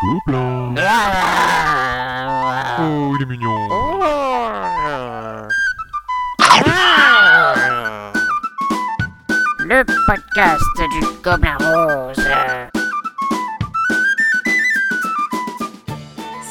Gobelin. Oh, il est mignon. Le podcast du Gobelin Rose.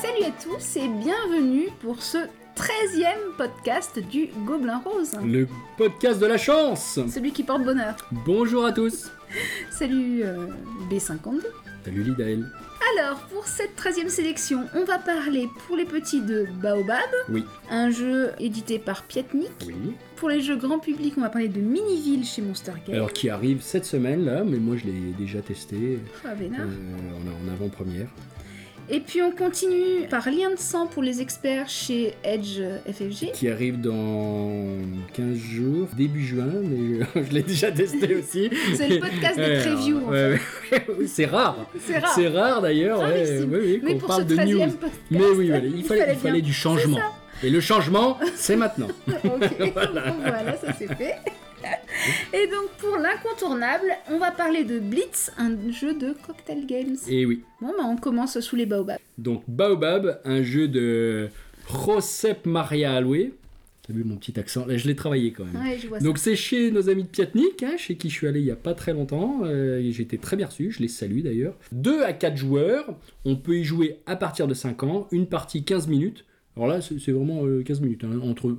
Salut à tous et bienvenue pour ce 13e podcast du Gobelin Rose. Le podcast de la chance Celui qui porte bonheur. Bonjour à tous Salut euh, B52. Salut Lidaël. Alors, pour cette 13e sélection, on va parler pour les petits de Baobab, Oui. un jeu édité par Piatnik. Oui. Pour les jeux grand public, on va parler de Miniville chez Monster Game. Alors qui arrive cette semaine là, mais moi je l'ai déjà testé Ah, euh, en, en avant-première. Et puis on continue par Lien de sang pour les experts chez Edge FFG. Qui arrive dans 15 jours, début juin, mais je, je l'ai déjà testé aussi. C'est le podcast des Ouais, previews, en ouais, ouais, ouais, C'est rare C'est rare. C'est rare d'ailleurs, ouais, oui, oui, Mais pour parle ce de 13e news. podcast, Mais oui, voilà, il, fallait, il fallait bien. du changement. Et le changement, c'est maintenant. Ok, Voilà. voilà, ça c'est fait. Et donc pour l'incontournable, on va parler de Blitz, un jeu de cocktail games. Et oui. Bon, bah on commence sous les baobabs. Donc Baobab, un jeu de Josep Maria Aloué. T'as vu mon petit accent? Là, je l'ai travaillé quand même. Ouais, je vois. Donc c'est chez nos amis de Piatnik, hein, chez qui je suis allé il y a pas très longtemps. Euh, J'ai été très bien reçu, je les salue d'ailleurs. 2 à 4 joueurs, on peut y jouer à partir de 5 ans, une partie 15 minutes. Alors là c'est c'est vraiment euh, 15 minutes, hein, entre,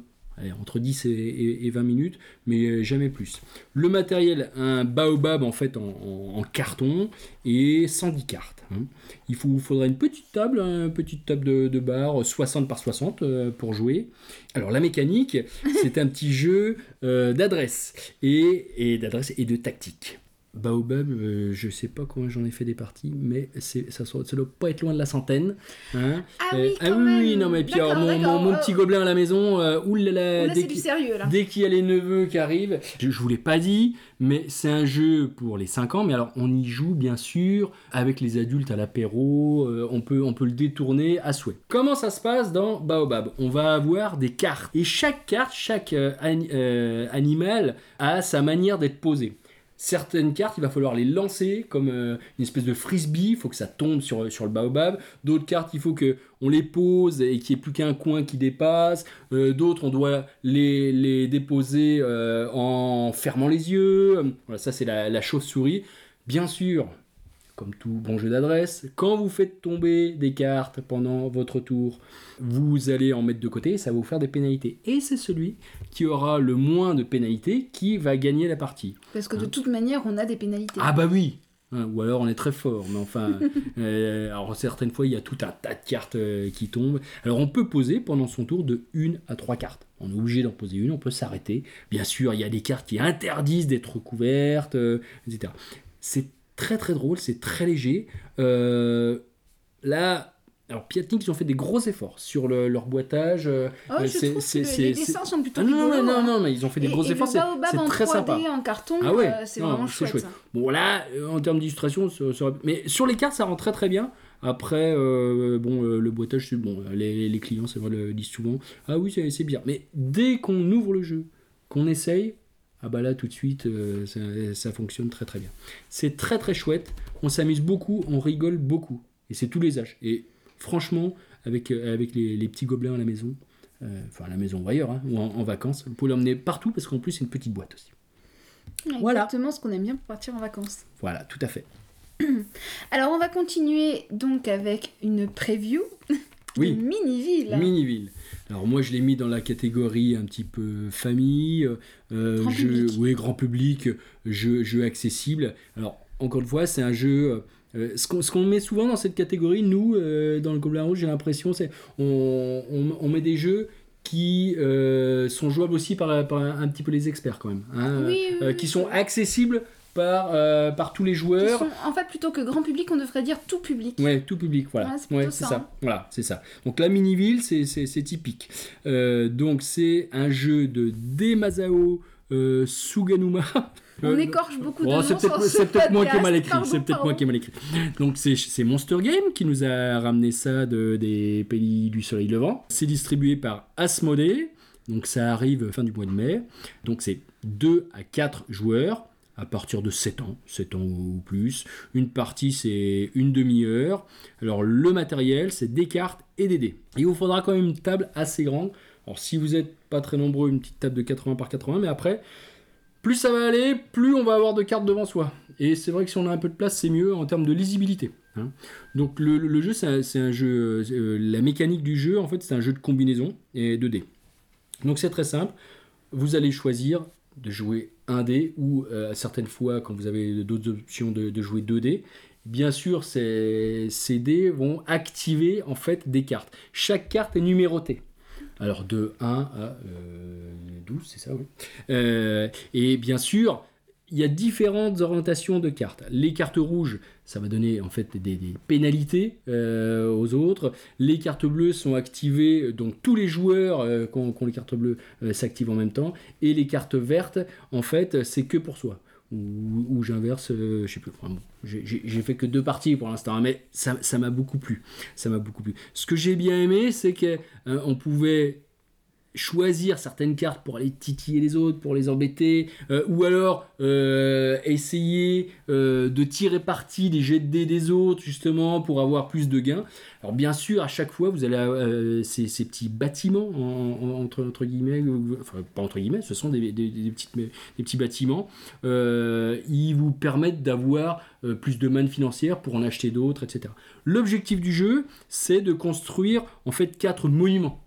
entre 10 et, et- et 20 minutes, mais jamais plus. Le matériel, un baobab en fait en, carton et 110 cartes. hein. Il faut, faudra une petite table, hein, une petite table de, de bar 60 par 60 euh, pour jouer. Alors la mécanique, c'est un petit jeu euh, d'adresse et d'adresse et de tactique. Baobab, euh, je sais pas combien j'en ai fait des parties, mais c'est, ça, ne doit pas être loin de la centaine. hein. Ah Euh, oui, ah quand même. oui, non mais puis alors, mon, mon- d'accord, mon euh, petit gobelin à la maison, euh, oulala, Oh, là dès qu'il- sérieux là. Dès qu'il y a les neveux qui arrivent, je, je vous l'ai pas dit, mais c'est un jeu pour les 5 ans, mais alors on y joue bien sûr avec les adultes à l'apéro, euh, on, peut, on peut le détourner à souhait. Comment ça se passe dans Baobab? On va avoir des cartes, et chaque carte, chaque euh, ani- euh, animal a sa manière d'être posé. Certaines cartes, il va falloir les lancer comme euh, une espèce de frisbee, il faut que ça tombe sur, le baobab. D'autres cartes, il faut que on les pose et qu'il n'y ait plus qu'un coin qui dépasse. Euh, D'autres, on doit les, déposer euh, en fermant les yeux. Voilà, ça c'est la chauve-souris. Bien sûr, comme tout bon jeu d'adresse, quand vous faites tomber des cartes pendant votre tour, vous allez en mettre de côté et ça va vous faire des pénalités. Et c'est celui qui aura le moins de pénalités qui va gagner la partie. Parce que de toute manière, on a des pénalités. Ah bah oui Hein, Ou alors on est très fort, mais enfin, euh, alors certaines fois il y a tout un tas de cartes euh, qui tombent. Alors on peut poser pendant son tour de 1 à 3 cartes. On est obligé d'en poser une, on peut s'arrêter. Bien sûr, il y a des cartes qui interdisent d'être couvertes, euh, etc. C'est très très drôle, c'est très léger. Euh, là, alors Piatnik, ils ont fait des gros efforts sur le- leur boitage. euh, Oh, je trouve que les dessins sont plutôt Ah non, non, non, hein. non, mais ils ont fait des Et- gros et efforts. c'est- très 3D sympa. en carton, Ah ouais, euh, c'est vraiment chouette, chouette. ça. Bon là, euh, en termes d'illustration, mais sur les cartes, ça rend très très bien. Après, euh, bon, le boitage, c'est bon. Les, les clients, c'est vrai, le disent souvent. Ah oui, c'est c'est bien. Mais dès qu'on ouvre le jeu, qu'on essaye, ah bah là, tout de suite, euh, ça, ça fonctionne très très bien. C'est très très chouette. On s'amuse beaucoup, on rigole beaucoup. Et c'est tous les âges. Et franchement, avec, euh, avec les, les petits gobelins à la maison, euh, enfin à la maison ou ailleurs, hein, ou en, en vacances, vous pouvez l'emmener partout parce qu'en plus, c'est une petite boîte aussi. Voilà. Exactement ce qu'on aime bien pour partir en vacances. Voilà, tout à fait. Alors on va continuer donc avec une preview Oui. de Miniville. Miniville. Alors moi je l'ai mis dans la catégorie un petit peu famille, euh, Grand jeu, public. oui, grand public, jeu, jeu accessible. Alors encore une fois c'est un jeu. euh, ce qu'on ce qu'on met souvent dans cette catégorie, nous euh, dans le Gobelin Rouge, j'ai l'impression c'est on, on, on met des jeux qui euh, sont jouables aussi par, par un, un petit peu les experts quand même, hein, Oui, oui, euh, oui, qui sont accessibles par, euh, par tous les joueurs. sont- en fait, plutôt que grand public, on devrait dire tout public. Ouais, tout public, voilà. Ouais, c'est Ouais, ça, ça. hein. Voilà, c'est ça. Donc la mini-ville, c'est- typique. Euh, donc c'est un jeu de Demasao euh, Suganuma. On écorche beaucoup de Oh, c'est peut-être ce moi qui ai mal écrit. C'est peut-être moi qui ai mal écrit. Donc c'est c'est Monster Game qui nous a ramené ça de, des pays du soleil levant. C'est distribué par Asmodee. Donc ça arrive fin du mois de mai. Donc c'est 2 à 4 joueurs à partir de 7 ans, 7 ans ou plus. Une partie, c'est une demi-heure. Alors, le matériel, c'est des cartes et des dés. Il vous faudra quand même une table assez grande. Alors, si vous n'êtes pas très nombreux, une petite table de 80 par 80, mais après, plus ça va aller, plus on va avoir de cartes devant soi. Et c'est vrai que si on a un peu de place, c'est mieux en termes de lisibilité. hein. Donc le, jeu, c'est un, c'est un jeu, euh, la mécanique du jeu, en fait, c'est un jeu de combinaison et de dés. Donc c'est très simple. Vous allez choisir de jouer un dé ou euh, certaines fois, quand vous avez d'autres options, de, jouer deux dés. Bien sûr, ces, ces dés vont activer en fait des cartes. Chaque carte est numérotée. Alors de 1 à euh, 12, c'est ça, oui. Euh, et bien sûr, il y a différentes orientations de cartes. Les cartes rouges, ça va donner en fait des, pénalités euh, aux autres. Les cartes bleues sont activées, donc tous les joueurs euh, qui, ont, les cartes bleues euh, s'activent en même temps. Et les cartes vertes, en fait, c'est que pour soi. Ou, j'inverse, euh, je sais plus. Enfin, bon, j'ai- fait que deux parties pour l'instant, hein, mais ça m'a beaucoup plu. Ça m'a beaucoup plu. Ce que j'ai bien aimé, c'est que euh, on pouvait choisir certaines cartes pour aller titiller les autres, pour les embêter, euh, ou alors euh, essayer euh, de tirer parti des jets de dés des autres, justement, pour avoir plus de gains. Alors bien sûr, à chaque fois, vous allez ces, ces petits bâtiments, en- en- entre, entre guillemets, enfin pas entre guillemets, ce sont des, des- des des petits bâtiments, ils vous permettent d'avoir plus de manne financière pour en acheter d'autres, etc. L'objectif du jeu, c'est de construire en fait quatre monuments.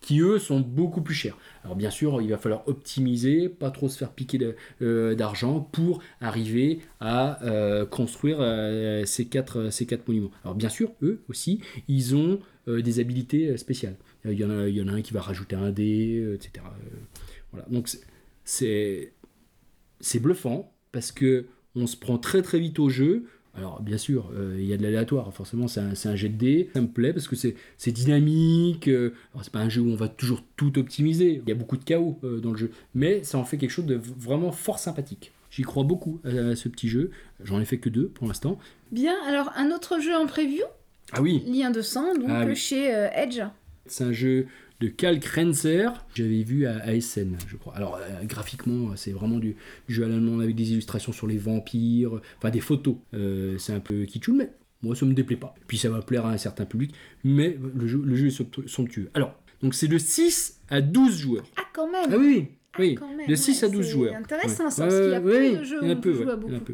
Qui eux sont beaucoup plus chers. Alors bien sûr, il va falloir optimiser, pas trop se faire piquer euh, d'argent pour arriver à euh, construire euh, ces, quatre, ces quatre monuments. Alors bien sûr, eux aussi, ils ont des habilités spéciales. Il y, en a, un qui va rajouter un dé, etc. Voilà, donc c'est bluffant parce que on se prend très très vite au jeu. Alors bien sûr, euh, il y a de l'aléatoire, forcément c'est un, un jet de dés, ça me plaît parce que c'est dynamique, euh, c'est pas un jeu où on va toujours tout optimiser, il y a beaucoup de chaos euh, dans le jeu, mais ça en fait quelque chose de vraiment fort sympathique. J'y crois beaucoup à, à ce petit jeu, j'en ai fait que deux pour l'instant. Bien, alors un autre jeu en preview, Ah oui, Lien de sang, donc Ah oui. chez Edge. C'est un jeu de Cal Krenzer. J'avais vu à ASN, je crois. Alors, euh, graphiquement, c'est vraiment du, du jeu à l'allemand avec des illustrations sur les vampires, enfin des photos. Euh, c'est un peu kitschou, mais moi, ça me déplaît pas. Puis ça va plaire à un certain public, mais le jeu, le jeu est somptu- somptueux. Alors, donc c'est de 6 à 12 joueurs. Ah, quand même Ah oui, oui. Même, de 6 ouais, à 12 c'est joueurs. intéressant, ça, Ouais, parce qu'il y a ouais, peu de jeux où on peu, peut jouer à beaucoup.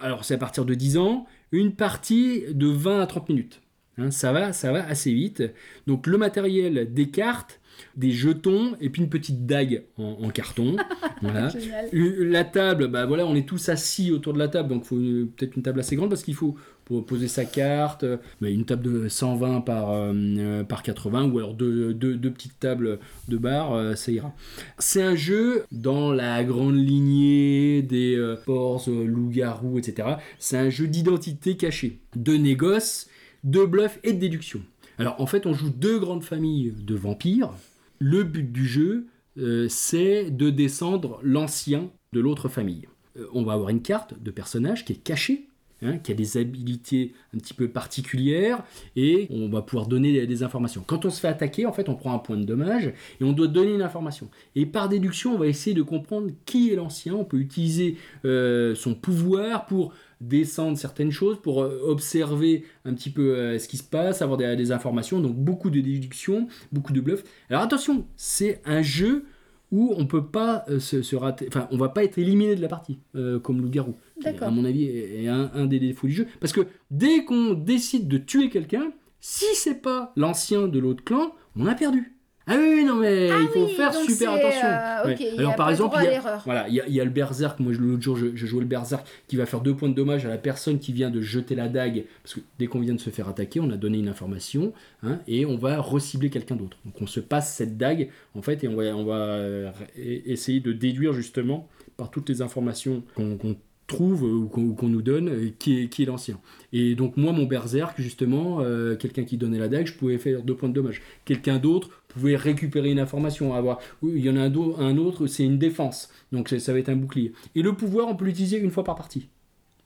Alors, c'est à partir de 10 ans, une partie de 20 à 30 minutes. Hein, ça, va, ça va assez vite. Donc, le matériel, des cartes, des jetons, et puis une petite dague en, en carton. voilà. La table, bah voilà, on est tous assis autour de la table, donc il faut peut-être une table assez grande parce qu'il faut pour poser sa carte, mais une table de 120 par, euh, par 80 ou alors deux, deux- deux petites tables de bar, euh, ça ira. C'est un jeu dans la grande lignée des euh, forces, euh, loups-garous, etc. C'est un jeu d'identité cachée, de négoce, de bluff et de déduction. Alors en fait, on joue deux grandes familles de vampires. Le but du jeu, euh, c'est de descendre l'ancien de l'autre famille. Euh, on va avoir une carte de personnage qui est cachée, hein, qui a des habilités un petit peu particulières, et on va pouvoir donner des, informations. Quand on se fait attaquer, en fait, on prend un point de dommage, et on doit donner une information. Et par déduction, on va essayer de comprendre qui est l'ancien. On peut utiliser euh, son pouvoir pour descendre certaines choses, pour euh, observer un petit peu euh, ce qui se passe, avoir des, informations. Donc beaucoup de déduction, beaucoup de bluff. Alors attention, c'est un jeu où on peut pas euh, se, se rater, enfin on va pas être éliminé de la partie euh, comme loup-garou. qui, D'accord. À mon avis est est un, un des défauts du jeu, parce que dès qu'on décide de tuer quelqu'un, si c'est pas l'ancien de l'autre clan, on a perdu. Ah oui, non mais Ah il faut oui, faire super attention. euh, Ouais. Alors par exemple, il y a- voilà, il y, a, il y a le berserk. Moi, l'autre jour, je, je jouais le berserk qui va faire deux points de dommage à la personne qui vient de jeter la dague. Parce que dès qu'on vient de se faire attaquer, on a donné une information hein, et on va recibler quelqu'un d'autre. Donc on se passe cette dague en fait et on va, on va euh, essayer de déduire justement par toutes les informations qu'on trouve ou qu'on ou qu'on nous donne euh, qui est, qui est l'ancien. Et donc moi, mon berserk, justement, euh, quelqu'un qui donnait la dague, je pouvais faire deux points de dommage. Quelqu'un d'autre pouvait récupérer une information, avoir. Il y en a un, autre, c'est une défense. Donc ça va être un bouclier. Et le pouvoir, on peut l'utiliser une fois par partie.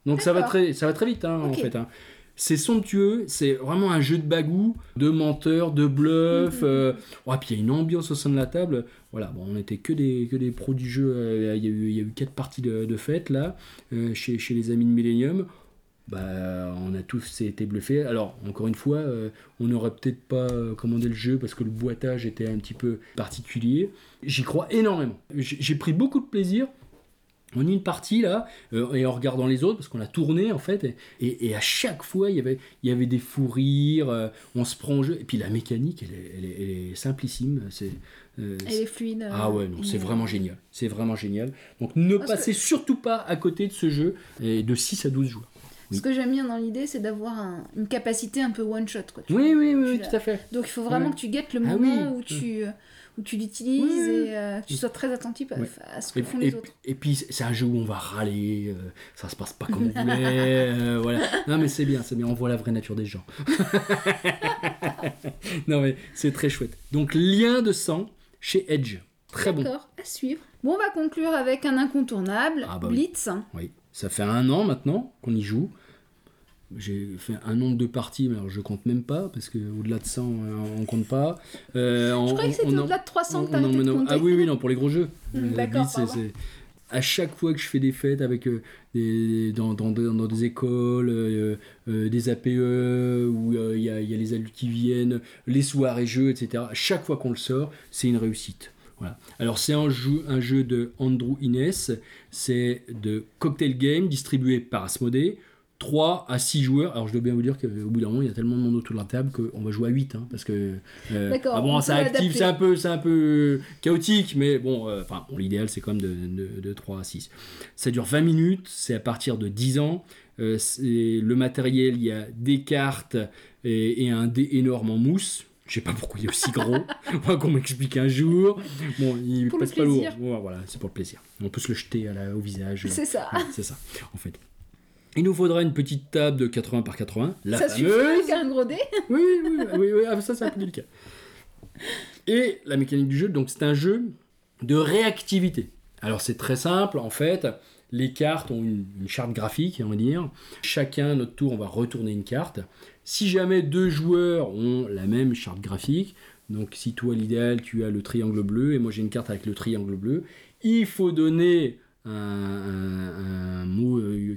Donc ça va très, ça va très vite, hein, en fait. hein. C'est somptueux, c'est vraiment un jeu de bagou, de menteur, de bluff. euh, ouais, puis il y a une ambiance au sein de la table. Voilà, bon, on n'était que des, que des pros du jeu. euh, Il y, a eu- il y a eu quatre parties de, de fête là, euh, chez, chez les amis de Millennium. Bah, on a tous été bluffés. Alors, encore une fois, euh, on n'aurait peut-être pas euh, commandé le jeu parce que le boitage était un petit peu particulier. J'y crois énormément. J'ai pris beaucoup de plaisir. On a une partie là, euh, et en regardant les autres, parce qu'on a tourné en fait, et, et- et à chaque fois il y avait, il y avait des fous rires, euh, on se prend au jeu, et puis la mécanique elle est, elle est- elle est simplissime. C'est, euh, Elle est fluide. ah ouais, non, c'est vraiment génial. C'est vraiment génial. Donc ne Parce que- passez surtout pas à côté de ce jeu, et de 6 à 12 joueurs. Ce que j'aime bien dans l'idée, c'est d'avoir un- une capacité un peu one shot. Quoi, Oui, vois. oui, oui, tout à fait. Donc il faut vraiment Ouais. que tu guettes le Ah moment oui. où tu, où tu l'utilises et euh, que tu sois très attentif à, à ce que Et, font et- les autres. et puis c'est un jeu où on va râler, euh, ça se passe pas comme on voulait, euh, voilà. Non mais c'est bien, c'est bien, on voit la vraie nature des gens. non mais c'est très chouette. Donc lien de sang chez Edge, très bon. D'accord, à suivre. Bon, on va conclure avec un incontournable, Ah bah oui. Blitz. Oui, ça fait un an maintenant qu'on y joue. J'ai fait un nombre de parties, mais alors je compte même pas, parce que au-delà de 100, euh, on compte pas. Euh, Je on- croyais que c'était au-delà de 300 que t'as on arrêté de emmène- compter. Ah oui, oui, non, pour les gros jeux. Hmm, Euh, d'accord, À chaque fois que je fais des fêtes avec euh, des, dans, dans, dans- des écoles, euh, euh, des APE, où il y, y a les adultes qui viennent, les soirées jeux, etc. À chaque fois qu'on le sort, c'est une réussite. Voilà. Alors c'est un jeu, un jeu de Andrew Innes, c'est de Cocktail Game distribué par Asmodee. 3 à 6 joueurs. Alors je dois bien vous dire qu'au bout d'un moment, il y a tellement de monde autour de la table qu'on va jouer à 8. hein, parce que. euh, ah on bon, ça active, c'est un, peu, un peu chaotique, mais bon, euh, bon, l'idéal c'est quand même de, de, de 3 à 6. Ça dure 20 minutes, c'est à partir de 10 ans. Euh, le matériel, il y a des cartes et, et un dé énorme en mousse. Je sais pas pourquoi il est aussi gros. Moi, qu'on m'explique un jour. Bon, il Pour passe pas lourd. Bon, voilà, c'est pour le plaisir. On peut se le jeter à la- au visage. C'est ça. Ouais, c'est ça, en fait. Il nous faudra une petite table de 80 par 80, la ça suffit fameuse. avec un gros dé. Oui, oui, oui, oui, ah, ça c'est un peu délicat. Et la mécanique du jeu, donc c'est un jeu de réactivité. Alors c'est très simple, en fait, les cartes ont une, une charte graphique, on va dire. Chacun, à notre tour, on va retourner une carte. Si jamais deux joueurs ont la même charte graphique, donc si toi l'idéal tu as le triangle bleu et moi j'ai une carte avec le triangle bleu, il faut donner euh,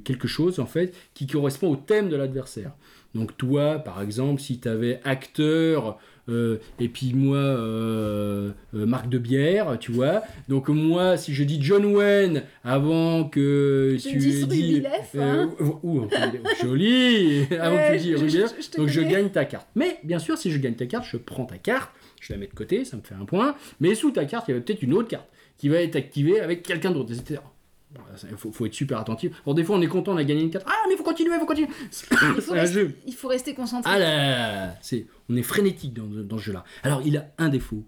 quelque chose en fait qui correspond au thème de l'adversaire. Donc toi, par exemple, si tu avais acteur et puis moi euh, euh, marque de bière, tu vois. Donc moi, si je dis John Wayne avant que Tu tu dis aies dit Rubilef, hein. euh, ou, ou- joli avant Ouais, que tu dis donc je gagne ta carte. Mais bien sûr, si je gagne ta carte, je prends ta carte, je la mets de côté, ça me fait un point. Mais sous ta carte, il y avait peut-être une autre carte qui va être activée avec quelqu'un d'autre, etc. Il faut, faut être super attentif. Bon, des fois, on est content, on a gagné une carte. Ah, mais faut continuer, faut continuer. Il faut, rester, jeu. il faut rester concentré. Ah là là là là, c'est, on est frénétique dans, dans ce jeu-là. Alors, il a un défaut.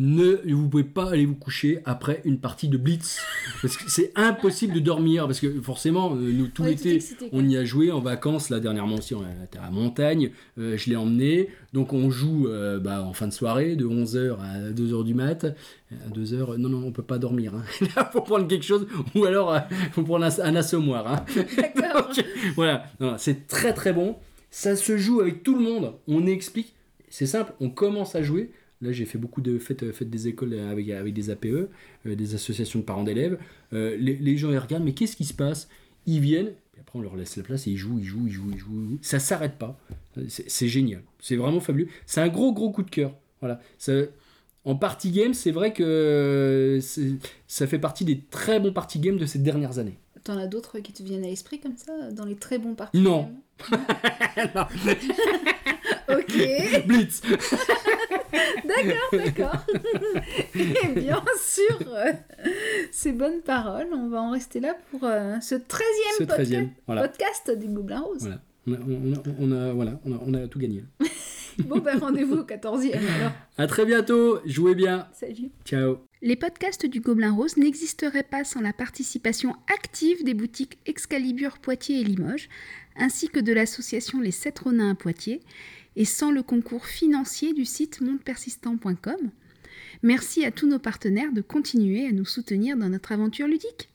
Ne, vous pouvez pas aller vous coucher après une partie de Blitz. Parce que c'est impossible de dormir. Parce que forcément, euh, nous, tout Ouais, l'été, on y a joué en vacances. Là, dernièrement aussi, on était à la montagne. Euh, je l'ai emmené. Donc, on joue euh, bah, en fin de soirée, de 11h à 2h du mat. À 2h, non, non, on peut pas dormir. Hein. Là, faut prendre quelque chose. Ou alors, euh, faut prendre un, un assommoir. Hein. Donc, voilà, c'est très très bon. Ça se joue avec tout le monde. On explique. C'est simple, on commence à jouer. Là, j'ai fait beaucoup de fêtes, euh, fêtes des écoles avec, avec des APE, euh, des associations de parents d'élèves. Euh, les, les gens, ils regardent, mais qu'est-ce qui se passe? Ils viennent, puis après, on leur laisse la place et ils jouent, ils jouent, ils jouent, ils jouent. ils jouent. Ça s'arrête pas. C'est génial. C'est vraiment fabuleux. C'est un gros, gros coup de cœur. Voilà. Ça- en party game, c'est vrai que ça fait partie des très bons party games de ces dernières années. T'en as d'autres qui te viennent à l'esprit comme ça, dans les très bons parties Non. Ok, Blitz d'accord, d'accord. Et bien sûr, euh, ces bonnes paroles, on va en rester là pour euh, ce 13e, Ce podcast, 13e, voilà. podcast du Gobelin Rose. Voilà. On a, on a- on a- voilà, on a, on a tout gagné. Bon, ben rendez-vous au 14e alors. À très bientôt, jouez bien. Salut. Ciao. Les podcasts du Gobelin Rose n'existeraient pas sans la participation active des boutiques Excalibur Poitiers et Limoges, ainsi que de l'association Les Sept Ronins à Poitiers, et sans le concours financier du site mondepersistant.com. Merci à tous nos partenaires de continuer à nous soutenir dans notre aventure ludique.